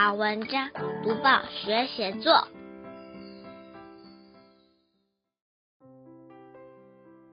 好文章，读报学写作。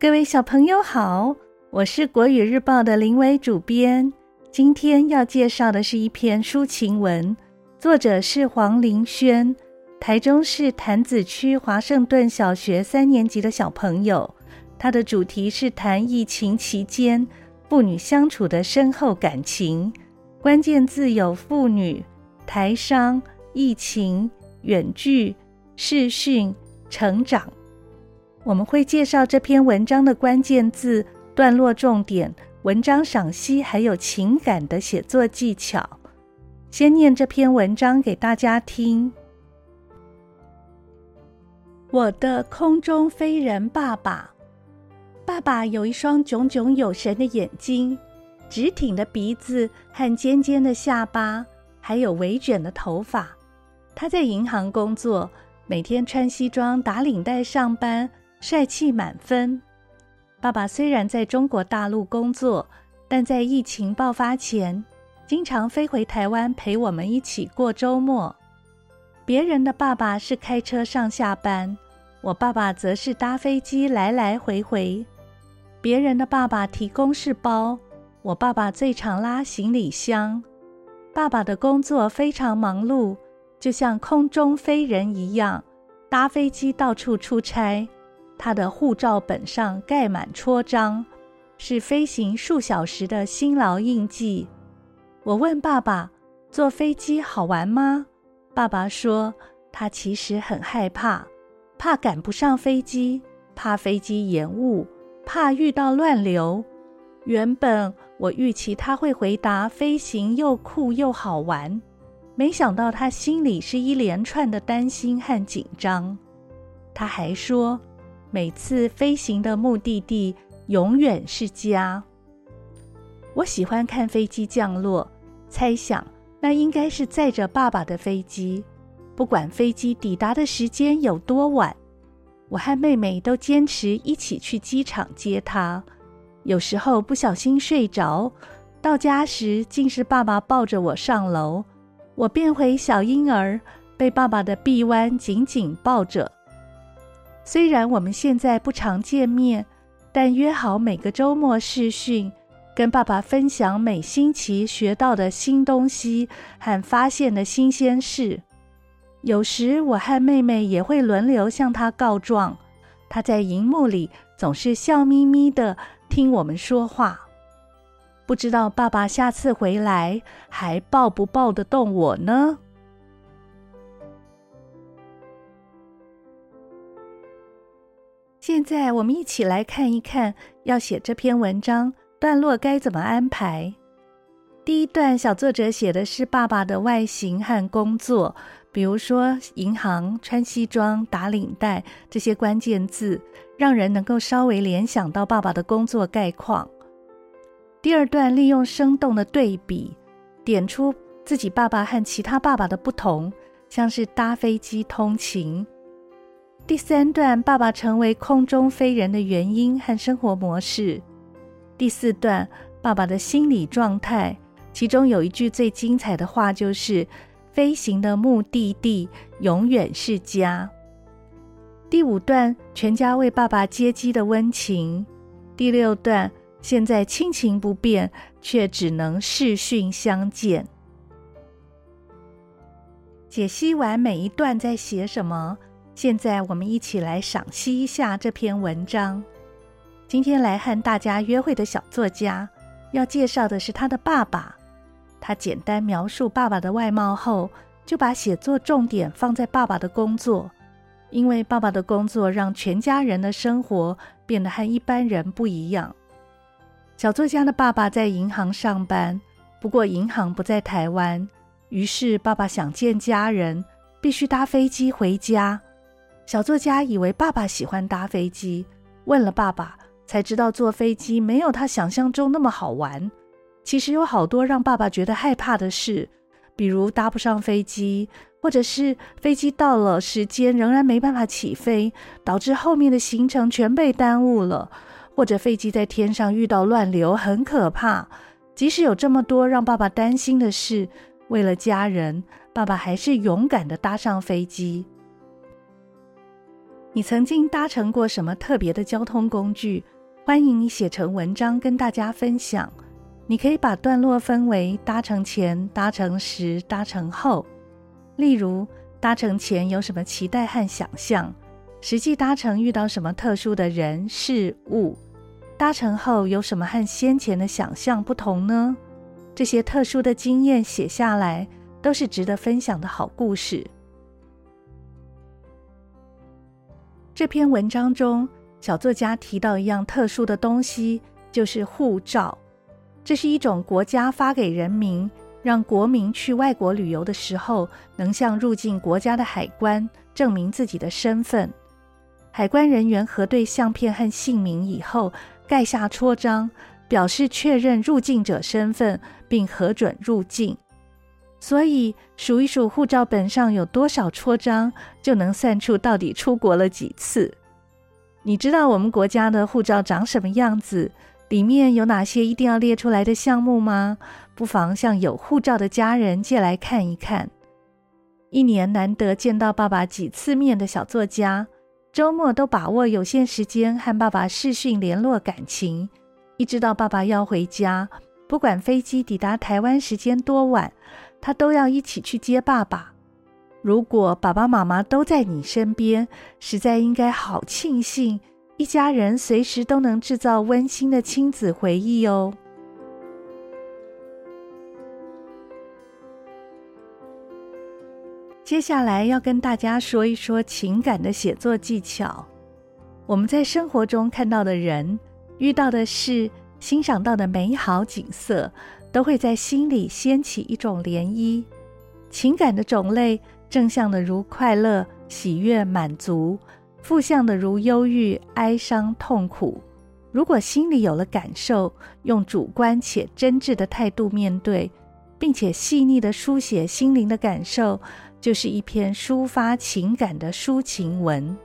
各位小朋友好，我是国语日报的林伟主编。今天要介绍的是一篇抒情文，作者是黄林轩，台中市潭子区华盛顿小学三年级的小朋友。他的主题是谈疫情期间父女相处的深厚感情，关键字有父女、台商、疫情、远距、视讯、成长。我们会介绍这篇文章的关键字、段落重点、文章赏析，还有情感的写作技巧。先念这篇文章给大家听。我的空中飞人爸爸。爸爸有一双炯炯有神的眼睛，直挺的鼻子和尖尖的下巴，还有微卷的头发。他在银行工作，每天穿西装打领带上班，帅气满分。爸爸虽然在中国大陆工作，但在疫情爆发前，经常飞回台湾陪我们一起过周末。别人的爸爸是开车上下班，我爸爸则是搭飞机来来回回。别人的爸爸提公事包，我爸爸最常拉行李箱。爸爸的工作非常忙碌，就像空中飞人一样，搭飞机到处出差。他的护照本上盖满戳章，是飞行数小时的辛劳印记。我问爸爸：“坐飞机好玩吗？”爸爸说：“他其实很害怕，怕赶不上飞机，怕飞机延误。”怕遇到乱流。原本我预期他会回答飞行又酷又好玩，没想到他心里是一连串的担心和紧张。他还说，每次飞行的目的地永远是家。我喜欢看飞机降落，猜想那应该是载着爸爸的飞机，不管飞机抵达的时间有多晚。我和妹妹都坚持一起去机场接他，有时候不小心睡着，到家时竟是爸爸抱着我上楼，我变回小婴儿，被爸爸的臂弯紧紧抱着。虽然我们现在不常见面，但约好每个周末视讯，跟爸爸分享每星期学到的新东西和发现的新鲜事。有时我和妹妹也会轮流向他告状，他在荧幕里总是笑眯眯的听我们说话。不知道爸爸下次回来还抱不抱得动我呢？现在我们一起来看一看，要写这篇文章段落该怎么安排。第一段小作者写的是爸爸的外形和工作。比如说，银行、穿西装、打领带这些关键字，让人能够稍微联想到爸爸的工作概况。第二段利用生动的对比，点出自己爸爸和其他爸爸的不同，像是搭飞机通勤。第三段，爸爸成为空中飞人的原因和生活模式。第四段，爸爸的心理状态，其中有一句最精彩的话就是。飞行的目的地永远是家。第五段，全家为爸爸接机的温情。第六段，现在亲情不变，却只能视讯相见。解析完每一段在写什么，现在我们一起来赏析一下这篇文章。今天来和大家约会的小作家，要介绍的是他的爸爸。他简单描述爸爸的外貌后，就把写作重点放在爸爸的工作，因为爸爸的工作让全家人的生活变得和一般人不一样。小作家的爸爸在银行上班，不过银行不在台湾，于是爸爸想见家人，必须搭飞机回家。小作家以为爸爸喜欢搭飞机，问了爸爸，才知道坐飞机没有他想象中那么好玩。其实有好多让爸爸觉得害怕的事，比如搭不上飞机，或者是飞机到了时间仍然没办法起飞，导致后面的行程全被耽误了；或者飞机在天上遇到乱流，很可怕。即使有这么多让爸爸担心的事，为了家人，爸爸还是勇敢地搭上飞机。你曾经搭乘过什么特别的交通工具？欢迎你写成文章跟大家分享。你可以把段落分为搭乘前、搭乘时、搭乘后。例如，搭乘前有什么期待和想象？实际搭乘遇到什么特殊的人事物？搭乘后有什么和先前的想象不同呢？这些特殊的经验写下来，都是值得分享的好故事。这篇文章中，小作家提到一样特殊的东西，就是护照。这是一种国家发给人民，让国民去外国旅游的时候，能向入境国家的海关证明自己的身份。海关人员核对相片和姓名以后，盖下戳章，表示确认入境者身份，并核准入境。所以数一数护照本上有多少戳章，就能算出到底出国了几次。你知道我们国家的护照长什么样子？里面有哪些一定要列出来的项目吗？不妨向有护照的家人借来看一看。一年难得见到爸爸几次面的小作家，周末都把握有限时间和爸爸视讯联络感情。一知道爸爸要回家，不管飞机抵达台湾时间多晚。他都要一起去接爸爸。如果爸爸妈妈都在你身边，实在应该好庆幸，一家人随时都能制造温馨的亲子回忆哦。接下来要跟大家说一说情感的写作技巧。我们在生活中看到的人、遇到的事、欣赏到的美好景色。都会在心里掀起一种涟漪，情感的种类，正向的如快乐、喜悦、满足；负向的如忧郁、哀伤、痛苦。如果心里有了感受，用主观且真挚的态度面对，并且细腻的书写心灵的感受，就是一篇抒发情感的抒情文。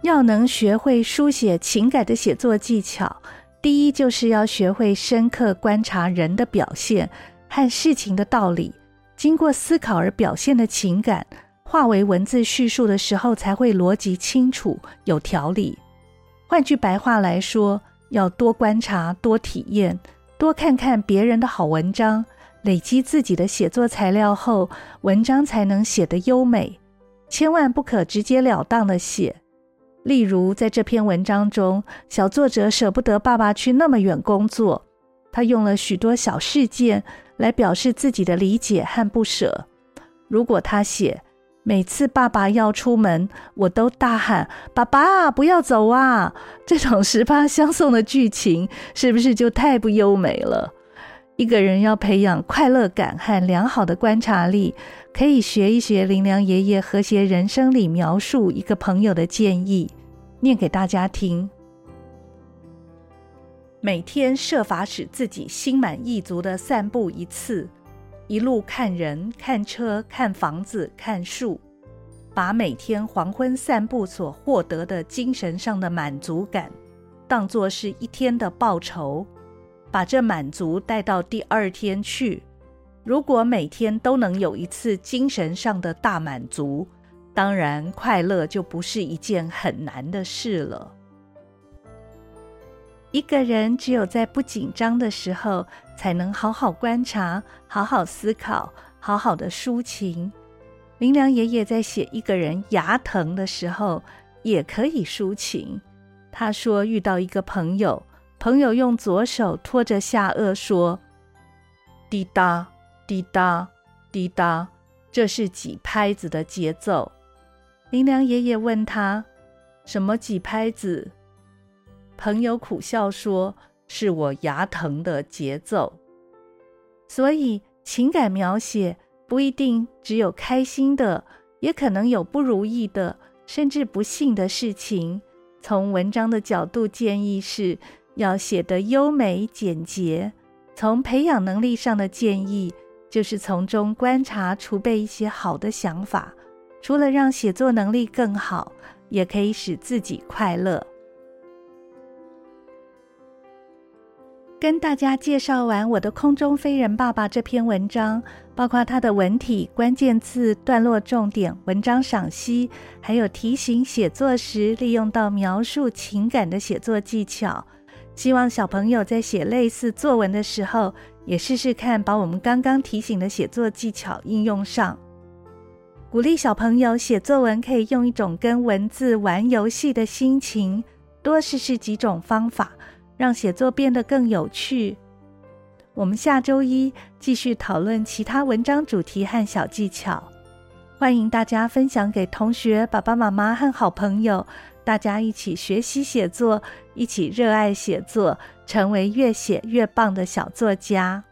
要能学会书写情感的写作技巧。第一，就是要学会深刻观察人的表现和事情的道理，经过思考而表现的情感，化为文字叙述的时候，才会逻辑清楚、有条理。换句白话来说，要多观察、多体验、多看看别人的好文章，累积自己的写作材料后，文章才能写得优美。千万不可直截了当的写。例如，在这篇文章中，小作者舍不得爸爸去那么远工作，他用了许多小事件来表示自己的理解和不舍。如果他写“每次爸爸要出门，我都大喊‘爸爸，不要走啊’”这种十八相送的剧情，是不是就太不优美了？一个人要培养快乐感和良好的观察力，可以学一学林良爷爷《和谐人生》里描述一个朋友的建议，念给大家听：每天设法使自己心满意足的散步一次，一路看人、看车、看房子、看树，把每天黄昏散步所获得的精神上的满足感，当作是一天的报酬。把这满足带到第二天去。如果每天都能有一次精神上的大满足，当然快乐就不是一件很难的事了。一个人只有在不紧张的时候，才能好好观察、好好思考、好好的抒情。林良爷爷在写一个人牙疼的时候，也可以抒情。他说遇到一个朋友。朋友用左手托着下颚说：“滴答，滴答，滴答，这是几拍子的节奏？”林良爷爷问他：“什么几拍子？”朋友苦笑说：“是我牙疼的节奏。”所以情感描写不一定只有开心的，也可能有不如意的，甚至不幸的事情。从文章的角度建议是。要写得优美简洁。从培养能力上的建议，就是从中观察、储备一些好的想法。除了让写作能力更好，也可以使自己快乐。跟大家介绍完我的空中飞人爸爸这篇文章，包括它的文体、关键字、段落重点、文章赏析，还有提醒写作时利用到描述情感的写作技巧。希望小朋友在写类似作文的时候，也试试看把我们刚刚提醒的写作技巧应用上。鼓励小朋友写作文，可以用一种跟文字玩游戏的心情，多试试几种方法。让写作变得更有趣。我们下周一继续讨论其他文章主题和小技巧，欢迎大家分享给同学、爸爸妈妈和好朋友，大家一起学习写作，一起热爱写作，成为越写越棒的小作家。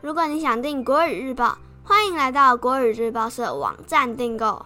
如果你想订国语日报，欢迎来到国语日报社网站订购。